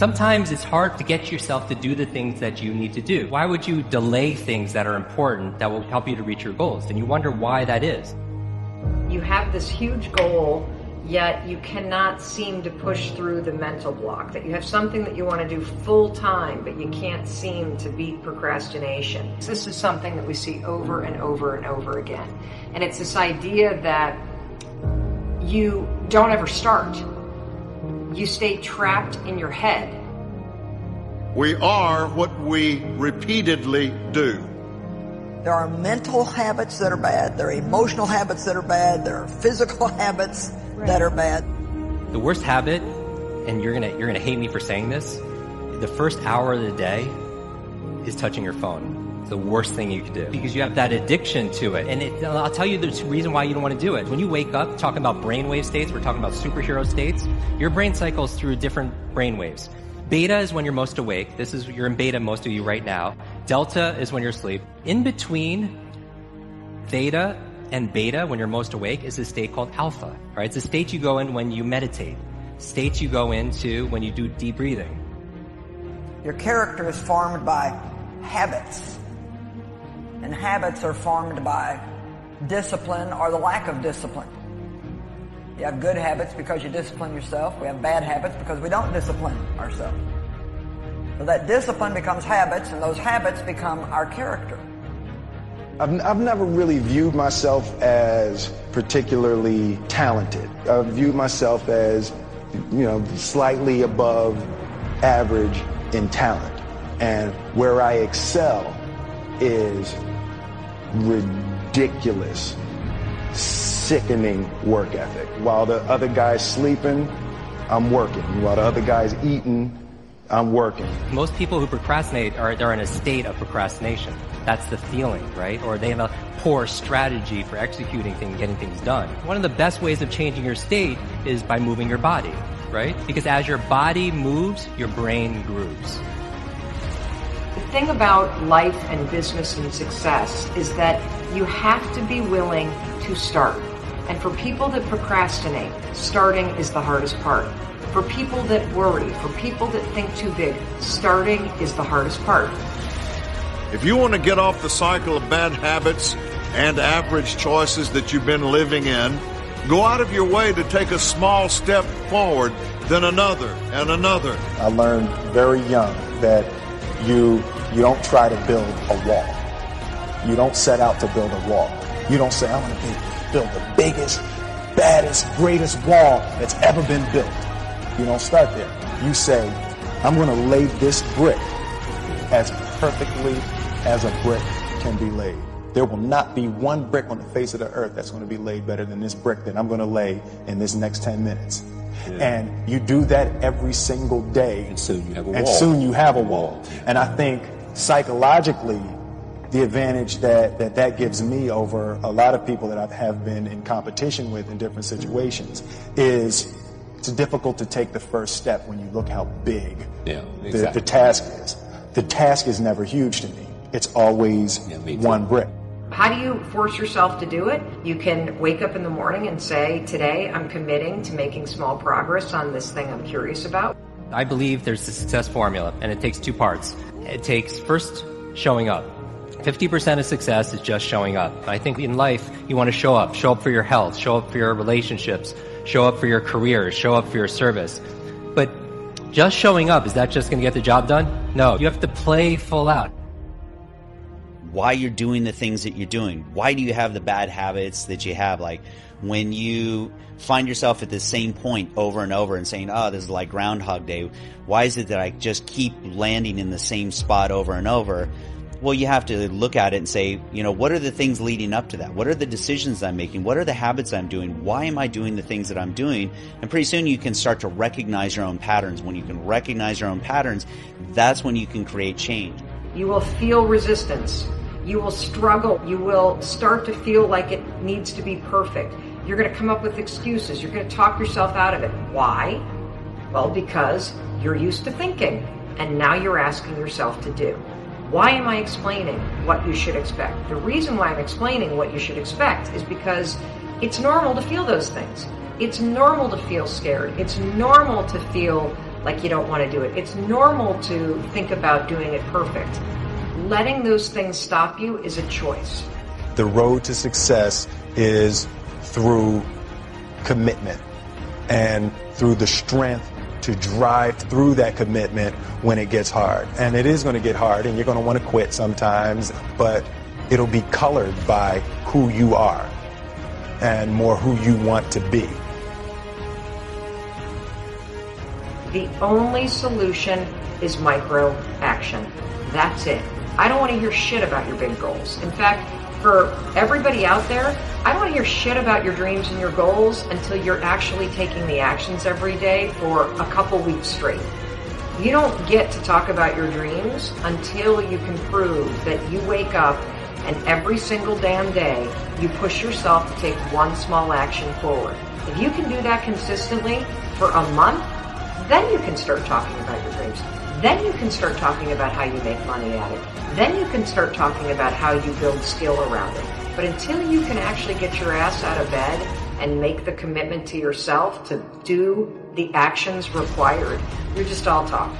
Sometimes it's hard to get yourself to do the things that you need to do. Why would you delay things that are important that will help you to reach your goals? And you wonder why that is. You have this huge goal, yet you cannot seem to push through the mental block. That you have something that you want to do full time, but you can't seem to beat procrastination. This is something that we see over and over and over again. And it's this idea that you don't ever start. You stay trapped in your head. We are what we repeatedly do. There are mental habits that are bad. There are emotional habits that are bad. There are physical habits right. that are bad. The worst habit, and you're gonna you're gonna hate me for saying this, the first hour of the day is touching your phone the worst thing you could do because you have that addiction to it. And it, I'll tell you the reason why you don't want to do it. When you wake up talking about brainwave states, we're talking about superhero states, your brain cycles through different brainwaves. Beta is when you're most awake. This is, you're in beta, most of you right now. Delta is when you're asleep. In between theta and beta, when you're most awake, is a state called alpha, right? It's a state you go in when you meditate. States you go into when you do deep breathing. Your character is formed by habits and habits are formed by discipline or the lack of discipline. You have good habits because you discipline yourself. We have bad habits because we don't discipline ourselves. So that discipline becomes habits, and those habits become our character. I've, I've never really viewed myself as particularly talented. I've viewed myself as, you know, slightly above average in talent. And where I excel is ridiculous, sickening work ethic. While the other guy's sleeping, I'm working. While the other guy's eating, I'm working. Most people who procrastinate are they're in a state of procrastination. That's the feeling, right? Or they have a poor strategy for executing things, getting things done. One of the best ways of changing your state is by moving your body, right? Because as your body moves, your brain grooves. The thing about life and business and success is that you have to be willing to start. And for people that procrastinate, starting is the hardest part. For people that worry, for people that think too big, starting is the hardest part. If you want to get off the cycle of bad habits and average choices that you've been living in, go out of your way to take a small step forward, then another and another. I learned very young that you, you don't try to build a wall. You don't set out to build a wall. You don't say, I'm going to build the biggest, baddest, greatest wall that's ever been built. You don't start there. You say, I'm going to lay this brick as perfectly as a brick can be laid. There will not be one brick on the face of the earth that's going to be laid better than this brick that I'm going to lay in this next 10 minutes. Yeah. And you do that every single day. And soon you have a and wall. And soon you have a wall. And I think psychologically, the advantage that, that that gives me over a lot of people that I have been in competition with in different situations is it's difficult to take the first step when you look how big yeah, exactly. the, the task is. The task is never huge to me. It's always yeah, one brick. How do you force yourself to do it? You can wake up in the morning and say, Today I'm committing to making small progress on this thing I'm curious about. I believe there's a success formula, and it takes two parts. It takes first showing up. 50% of success is just showing up. I think in life, you want to show up. Show up for your health, show up for your relationships, show up for your career, show up for your service. But just showing up, is that just going to get the job done? No, you have to play full out why you're doing the things that you're doing. Why do you have the bad habits that you have? Like when you find yourself at the same point over and over and saying, oh, this is like Groundhog Day. Why is it that I just keep landing in the same spot over and over? Well, you have to look at it and say, you know, what are the things leading up to that? What are the decisions I'm making? What are the habits I'm doing? Why am I doing the things that I'm doing? And pretty soon you can start to recognize your own patterns. When you can recognize your own patterns, that's when you can create change. You will feel resistance you will struggle. You will start to feel like it needs to be perfect. You're going to come up with excuses. You're going to talk yourself out of it. Why? Well, because you're used to thinking and now you're asking yourself to do. Why am I explaining what you should expect? The reason why I'm explaining what you should expect is because it's normal to feel those things. It's normal to feel scared. It's normal to feel like you don't want to do it. It's normal to think about doing it perfect. Letting those things stop you is a choice. The road to success is through commitment and through the strength to drive through that commitment when it gets hard. And it is going to get hard and you're going to want to quit sometimes, but it'll be colored by who you are and more who you want to be. The only solution is micro action. That's it. I don't want to hear shit about your big goals. In fact, for everybody out there, I don't want to hear shit about your dreams and your goals until you're actually taking the actions every day for a couple weeks straight. You don't get to talk about your dreams until you can prove that you wake up and every single damn day you push yourself to take one small action forward. If you can do that consistently for a month, then you can start talking about your dreams. Then you can start talking about how you make money at it. Then you can start talking about how you build skill around it. But until you can actually get your ass out of bed and make the commitment to yourself to do the actions required, you're just all talk.